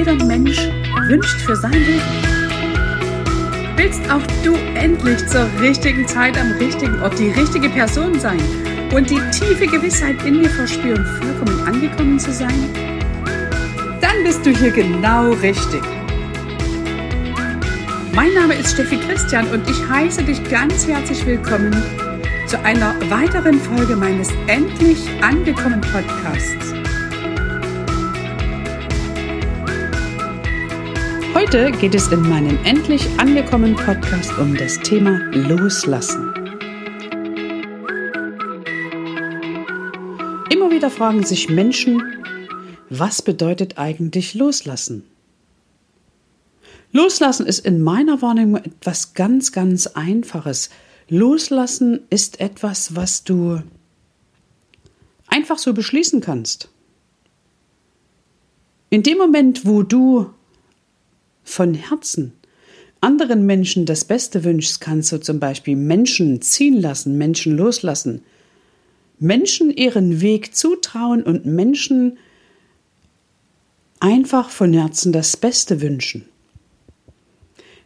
Jeder Mensch wünscht für sein Leben. Willst auch du endlich zur richtigen Zeit am richtigen Ort die richtige Person sein und die tiefe Gewissheit in dir verspüren, vollkommen angekommen zu sein? Dann bist du hier genau richtig. Mein Name ist Steffi Christian und ich heiße dich ganz herzlich willkommen zu einer weiteren Folge meines Endlich angekommen Podcasts. Heute geht es in meinem Endlich angekommen Podcast um das Thema Loslassen. Immer wieder fragen sich Menschen, was bedeutet eigentlich Loslassen? Loslassen ist in meiner Wahrnehmung etwas ganz, ganz Einfaches. Loslassen ist etwas, was du einfach so beschließen kannst. In dem Moment, wo du von Herzen anderen Menschen das Beste wünschst, kannst du zum Beispiel Menschen ziehen lassen, Menschen loslassen, Menschen ihren Weg zutrauen und Menschen einfach von Herzen das Beste wünschen.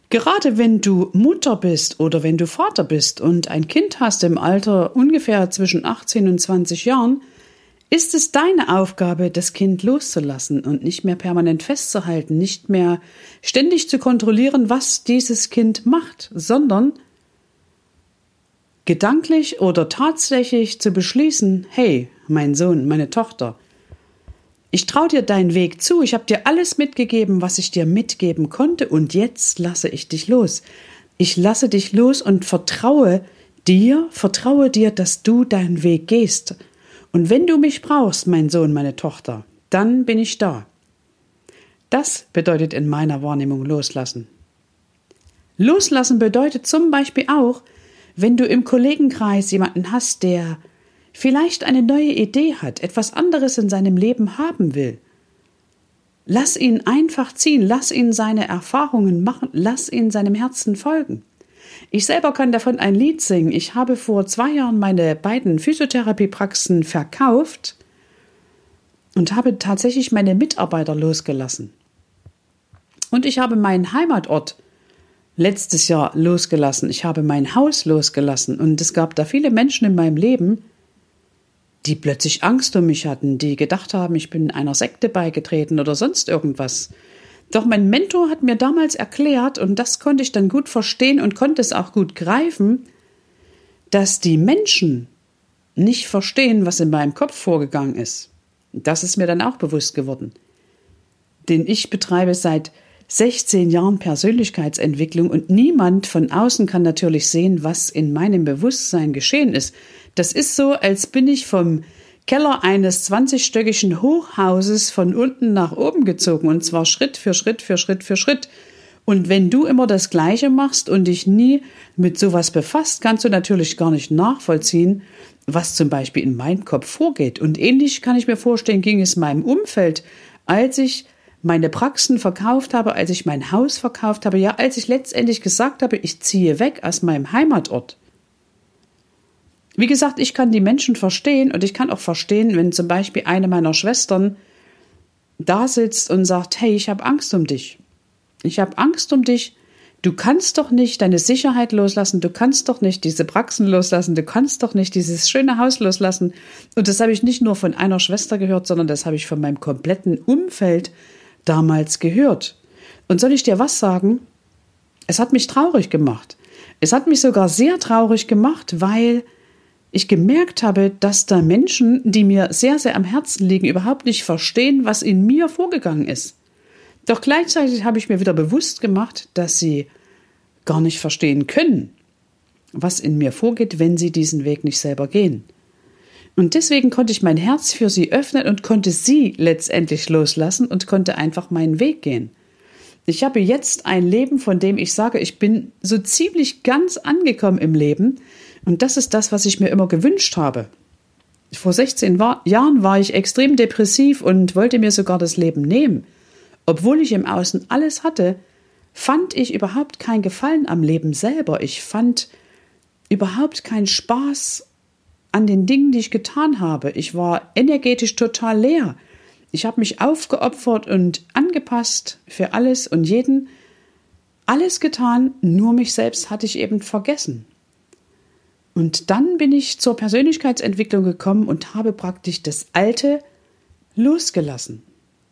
Gerade wenn du Mutter bist oder wenn du Vater bist und ein Kind hast im Alter ungefähr zwischen 18 und 20 Jahren, ist es deine Aufgabe, das Kind loszulassen und nicht mehr permanent festzuhalten, nicht mehr ständig zu kontrollieren, was dieses Kind macht, sondern gedanklich oder tatsächlich zu beschließen, hey, mein Sohn, meine Tochter, ich traue dir deinen Weg zu, ich habe dir alles mitgegeben, was ich dir mitgeben konnte, und jetzt lasse ich dich los. Ich lasse dich los und vertraue dir, vertraue dir, dass du deinen Weg gehst. Und wenn du mich brauchst, mein Sohn, meine Tochter, dann bin ich da. Das bedeutet in meiner Wahrnehmung loslassen. Loslassen bedeutet zum Beispiel auch, wenn du im Kollegenkreis jemanden hast, der vielleicht eine neue Idee hat, etwas anderes in seinem Leben haben will. Lass ihn einfach ziehen, lass ihn seine Erfahrungen machen, lass ihn seinem Herzen folgen. Ich selber kann davon ein Lied singen. Ich habe vor zwei Jahren meine beiden Physiotherapiepraxen verkauft und habe tatsächlich meine Mitarbeiter losgelassen. Und ich habe meinen Heimatort letztes Jahr losgelassen. Ich habe mein Haus losgelassen. Und es gab da viele Menschen in meinem Leben, die plötzlich Angst um mich hatten, die gedacht haben, ich bin einer Sekte beigetreten oder sonst irgendwas. Doch mein Mentor hat mir damals erklärt, und das konnte ich dann gut verstehen und konnte es auch gut greifen, dass die Menschen nicht verstehen, was in meinem Kopf vorgegangen ist. Das ist mir dann auch bewusst geworden. Denn ich betreibe seit 16 Jahren Persönlichkeitsentwicklung und niemand von außen kann natürlich sehen, was in meinem Bewusstsein geschehen ist. Das ist so, als bin ich vom Keller eines 20-stöckigen Hochhauses von unten nach oben gezogen und zwar Schritt für Schritt für Schritt für Schritt. Und wenn du immer das Gleiche machst und dich nie mit sowas befasst, kannst du natürlich gar nicht nachvollziehen, was zum Beispiel in meinem Kopf vorgeht. Und ähnlich kann ich mir vorstellen, ging es meinem Umfeld, als ich meine Praxen verkauft habe, als ich mein Haus verkauft habe, ja, als ich letztendlich gesagt habe, ich ziehe weg aus meinem Heimatort. Wie gesagt, ich kann die Menschen verstehen und ich kann auch verstehen, wenn zum Beispiel eine meiner Schwestern da sitzt und sagt, hey, ich habe Angst um dich. Ich habe Angst um dich. Du kannst doch nicht deine Sicherheit loslassen, du kannst doch nicht diese Praxen loslassen, du kannst doch nicht dieses schöne Haus loslassen. Und das habe ich nicht nur von einer Schwester gehört, sondern das habe ich von meinem kompletten Umfeld damals gehört. Und soll ich dir was sagen? Es hat mich traurig gemacht. Es hat mich sogar sehr traurig gemacht, weil ich gemerkt habe, dass da Menschen, die mir sehr, sehr am Herzen liegen, überhaupt nicht verstehen, was in mir vorgegangen ist. Doch gleichzeitig habe ich mir wieder bewusst gemacht, dass sie gar nicht verstehen können, was in mir vorgeht, wenn sie diesen Weg nicht selber gehen. Und deswegen konnte ich mein Herz für sie öffnen und konnte sie letztendlich loslassen und konnte einfach meinen Weg gehen. Ich habe jetzt ein Leben, von dem ich sage, ich bin so ziemlich ganz angekommen im Leben. Und das ist das, was ich mir immer gewünscht habe. Vor 16 war, Jahren war ich extrem depressiv und wollte mir sogar das Leben nehmen. Obwohl ich im Außen alles hatte, fand ich überhaupt keinen Gefallen am Leben selber. Ich fand überhaupt keinen Spaß an den Dingen, die ich getan habe. Ich war energetisch total leer. Ich habe mich aufgeopfert und angepasst für alles und jeden. Alles getan, nur mich selbst hatte ich eben vergessen. Und dann bin ich zur Persönlichkeitsentwicklung gekommen und habe praktisch das Alte losgelassen.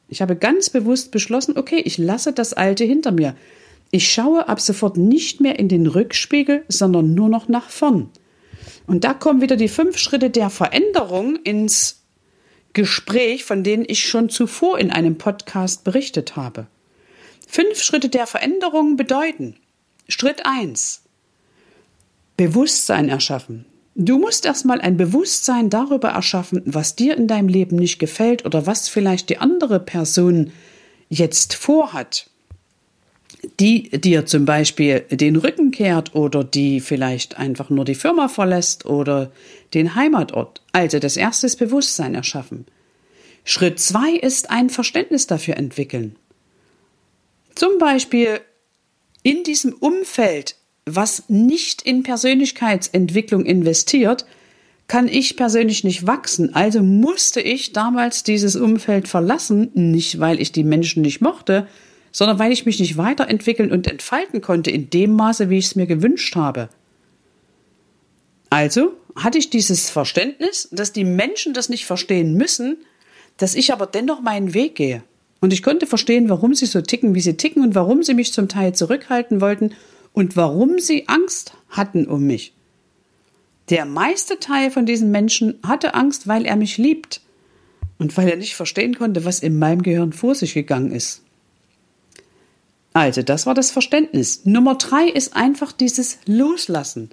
Ich habe ganz bewusst beschlossen, okay, ich lasse das Alte hinter mir. Ich schaue ab sofort nicht mehr in den Rückspiegel, sondern nur noch nach vorn. Und da kommen wieder die fünf Schritte der Veränderung ins Gespräch, von denen ich schon zuvor in einem Podcast berichtet habe. Fünf Schritte der Veränderung bedeuten Schritt eins: Bewusstsein erschaffen. Du musst erstmal ein Bewusstsein darüber erschaffen, was dir in deinem Leben nicht gefällt oder was vielleicht die andere Person jetzt vorhat die dir zum Beispiel den Rücken kehrt oder die vielleicht einfach nur die Firma verlässt oder den Heimatort. Also das erste ist Bewusstsein erschaffen. Schritt zwei ist ein Verständnis dafür entwickeln. Zum Beispiel in diesem Umfeld, was nicht in Persönlichkeitsentwicklung investiert, kann ich persönlich nicht wachsen. Also musste ich damals dieses Umfeld verlassen, nicht weil ich die Menschen nicht mochte, sondern weil ich mich nicht weiterentwickeln und entfalten konnte in dem Maße, wie ich es mir gewünscht habe. Also hatte ich dieses Verständnis, dass die Menschen das nicht verstehen müssen, dass ich aber dennoch meinen Weg gehe. Und ich konnte verstehen, warum sie so ticken, wie sie ticken und warum sie mich zum Teil zurückhalten wollten und warum sie Angst hatten um mich. Der meiste Teil von diesen Menschen hatte Angst, weil er mich liebt und weil er nicht verstehen konnte, was in meinem Gehirn vor sich gegangen ist. Also, das war das Verständnis. Nummer drei ist einfach dieses Loslassen.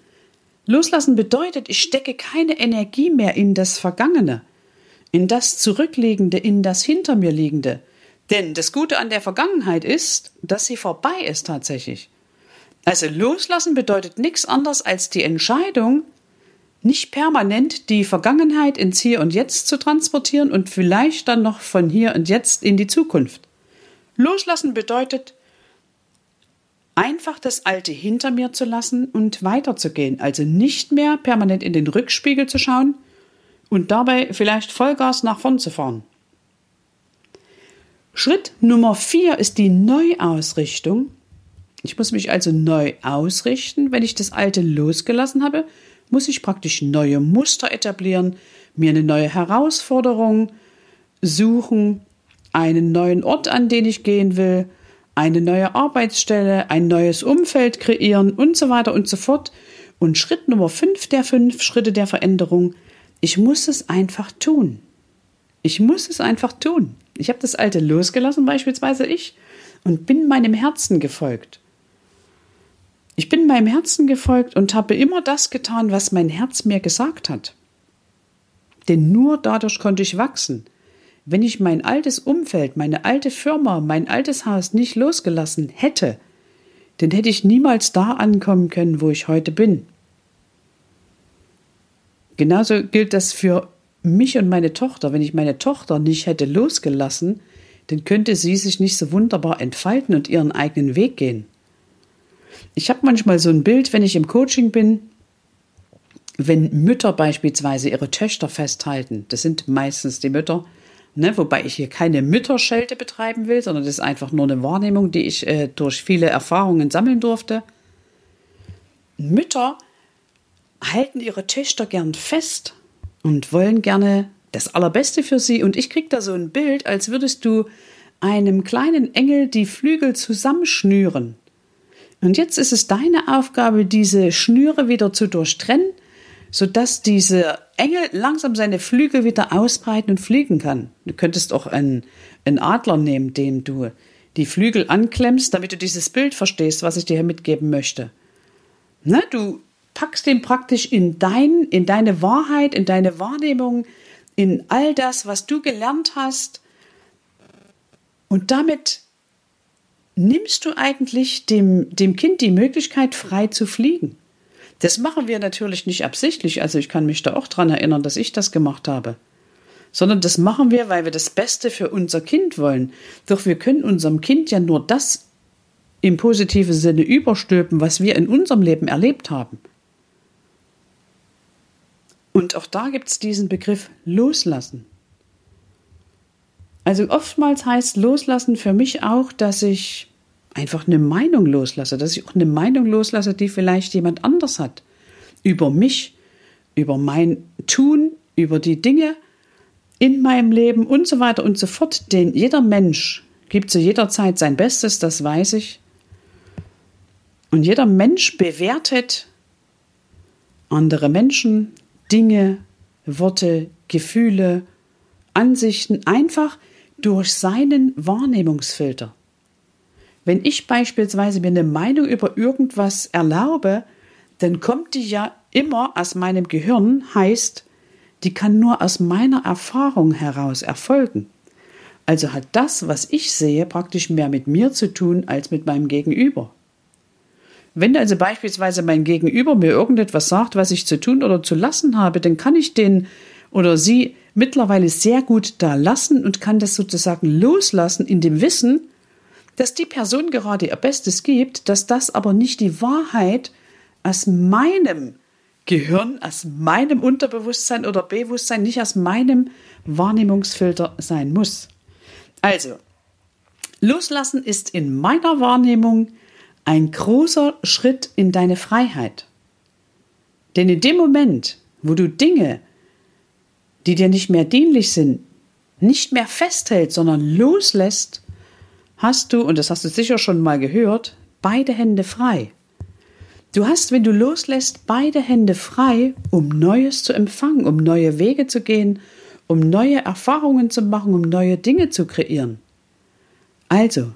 Loslassen bedeutet, ich stecke keine Energie mehr in das Vergangene, in das Zurückliegende, in das Hinter mir Liegende. Denn das Gute an der Vergangenheit ist, dass sie vorbei ist tatsächlich. Also loslassen bedeutet nichts anderes als die Entscheidung, nicht permanent die Vergangenheit ins Hier und Jetzt zu transportieren und vielleicht dann noch von hier und jetzt in die Zukunft. Loslassen bedeutet, einfach das Alte hinter mir zu lassen und weiterzugehen. Also nicht mehr permanent in den Rückspiegel zu schauen und dabei vielleicht Vollgas nach vorn zu fahren. Schritt Nummer vier ist die Neuausrichtung. Ich muss mich also neu ausrichten. Wenn ich das Alte losgelassen habe, muss ich praktisch neue Muster etablieren, mir eine neue Herausforderung suchen, einen neuen Ort, an den ich gehen will, eine neue Arbeitsstelle, ein neues Umfeld kreieren und so weiter und so fort. Und Schritt Nummer fünf der fünf Schritte der Veränderung, ich muss es einfach tun. Ich muss es einfach tun. Ich habe das Alte losgelassen, beispielsweise ich, und bin meinem Herzen gefolgt. Ich bin meinem Herzen gefolgt und habe immer das getan, was mein Herz mir gesagt hat. Denn nur dadurch konnte ich wachsen. Wenn ich mein altes Umfeld, meine alte Firma, mein altes Haus nicht losgelassen hätte, dann hätte ich niemals da ankommen können, wo ich heute bin. Genauso gilt das für mich und meine Tochter. Wenn ich meine Tochter nicht hätte losgelassen, dann könnte sie sich nicht so wunderbar entfalten und ihren eigenen Weg gehen. Ich habe manchmal so ein Bild, wenn ich im Coaching bin, wenn Mütter beispielsweise ihre Töchter festhalten, das sind meistens die Mütter, Ne, wobei ich hier keine Mütterschelte betreiben will, sondern das ist einfach nur eine Wahrnehmung, die ich äh, durch viele Erfahrungen sammeln durfte. Mütter halten ihre Töchter gern fest und wollen gerne das Allerbeste für sie. Und ich kriege da so ein Bild, als würdest du einem kleinen Engel die Flügel zusammenschnüren. Und jetzt ist es deine Aufgabe, diese Schnüre wieder zu durchtrennen, sodass dieser Engel langsam seine Flügel wieder ausbreiten und fliegen kann. Du könntest auch einen, einen Adler nehmen, dem du die Flügel anklemmst, damit du dieses Bild verstehst, was ich dir hier mitgeben möchte. Ne, du packst ihn praktisch in dein, in deine Wahrheit, in deine Wahrnehmung, in all das, was du gelernt hast. Und damit nimmst du eigentlich dem, dem Kind die Möglichkeit, frei zu fliegen. Das machen wir natürlich nicht absichtlich, also ich kann mich da auch dran erinnern, dass ich das gemacht habe. Sondern das machen wir, weil wir das Beste für unser Kind wollen. Doch wir können unserem Kind ja nur das im positiven Sinne überstülpen, was wir in unserem Leben erlebt haben. Und auch da gibt es diesen Begriff loslassen. Also oftmals heißt loslassen für mich auch, dass ich einfach eine Meinung loslasse, dass ich auch eine Meinung loslasse, die vielleicht jemand anders hat. Über mich, über mein Tun, über die Dinge in meinem Leben und so weiter und so fort. Denn jeder Mensch gibt zu jeder Zeit sein Bestes, das weiß ich. Und jeder Mensch bewertet andere Menschen, Dinge, Worte, Gefühle, Ansichten einfach durch seinen Wahrnehmungsfilter. Wenn ich beispielsweise mir eine Meinung über irgendwas erlaube, dann kommt die ja immer aus meinem Gehirn, heißt, die kann nur aus meiner Erfahrung heraus erfolgen. Also hat das, was ich sehe, praktisch mehr mit mir zu tun als mit meinem Gegenüber. Wenn also beispielsweise mein Gegenüber mir irgendetwas sagt, was ich zu tun oder zu lassen habe, dann kann ich den oder sie mittlerweile sehr gut da lassen und kann das sozusagen loslassen in dem Wissen, dass die Person gerade ihr Bestes gibt, dass das aber nicht die Wahrheit aus meinem Gehirn, aus meinem Unterbewusstsein oder Bewusstsein, nicht aus meinem Wahrnehmungsfilter sein muss. Also, loslassen ist in meiner Wahrnehmung ein großer Schritt in deine Freiheit. Denn in dem Moment, wo du Dinge, die dir nicht mehr dienlich sind, nicht mehr festhältst, sondern loslässt, hast du, und das hast du sicher schon mal gehört, beide Hände frei. Du hast, wenn du loslässt, beide Hände frei, um Neues zu empfangen, um neue Wege zu gehen, um neue Erfahrungen zu machen, um neue Dinge zu kreieren. Also,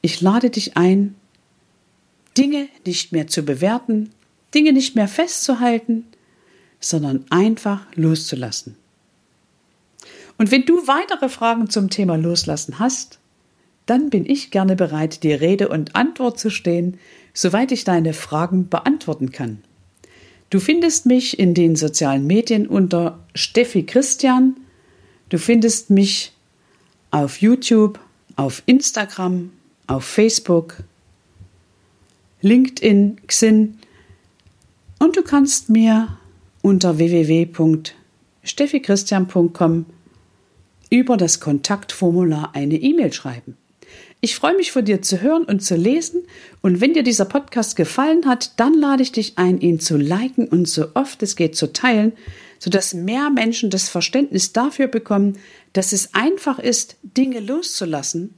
ich lade dich ein, Dinge nicht mehr zu bewerten, Dinge nicht mehr festzuhalten, sondern einfach loszulassen. Und wenn du weitere Fragen zum Thema Loslassen hast, dann bin ich gerne bereit, dir Rede und Antwort zu stehen, soweit ich deine Fragen beantworten kann. Du findest mich in den sozialen Medien unter Steffi Christian. Du findest mich auf YouTube, auf Instagram, auf Facebook, LinkedIn, Xin und du kannst mir unter www.steffichristian.com über das Kontaktformular eine E-Mail schreiben. Ich freue mich von dir zu hören und zu lesen und wenn dir dieser Podcast gefallen hat, dann lade ich dich ein, ihn zu liken und so oft es geht zu teilen, sodass mehr Menschen das Verständnis dafür bekommen, dass es einfach ist, Dinge loszulassen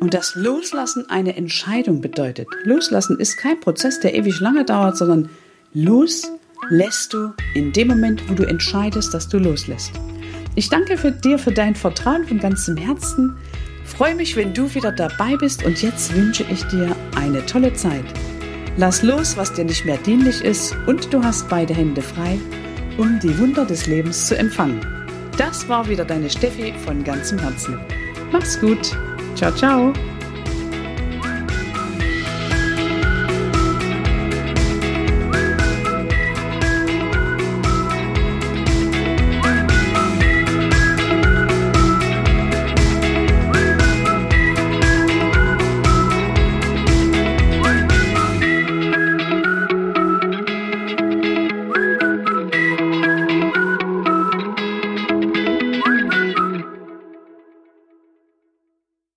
und dass Loslassen eine Entscheidung bedeutet. Loslassen ist kein Prozess, der ewig lange dauert, sondern los lässt du in dem Moment, wo du entscheidest, dass du loslässt. Ich danke für dir für dein Vertrauen von ganzem Herzen. Freue mich, wenn du wieder dabei bist und jetzt wünsche ich dir eine tolle Zeit. Lass los, was dir nicht mehr dienlich ist und du hast beide Hände frei, um die Wunder des Lebens zu empfangen. Das war wieder deine Steffi von ganzem Herzen. Mach's gut. Ciao, ciao.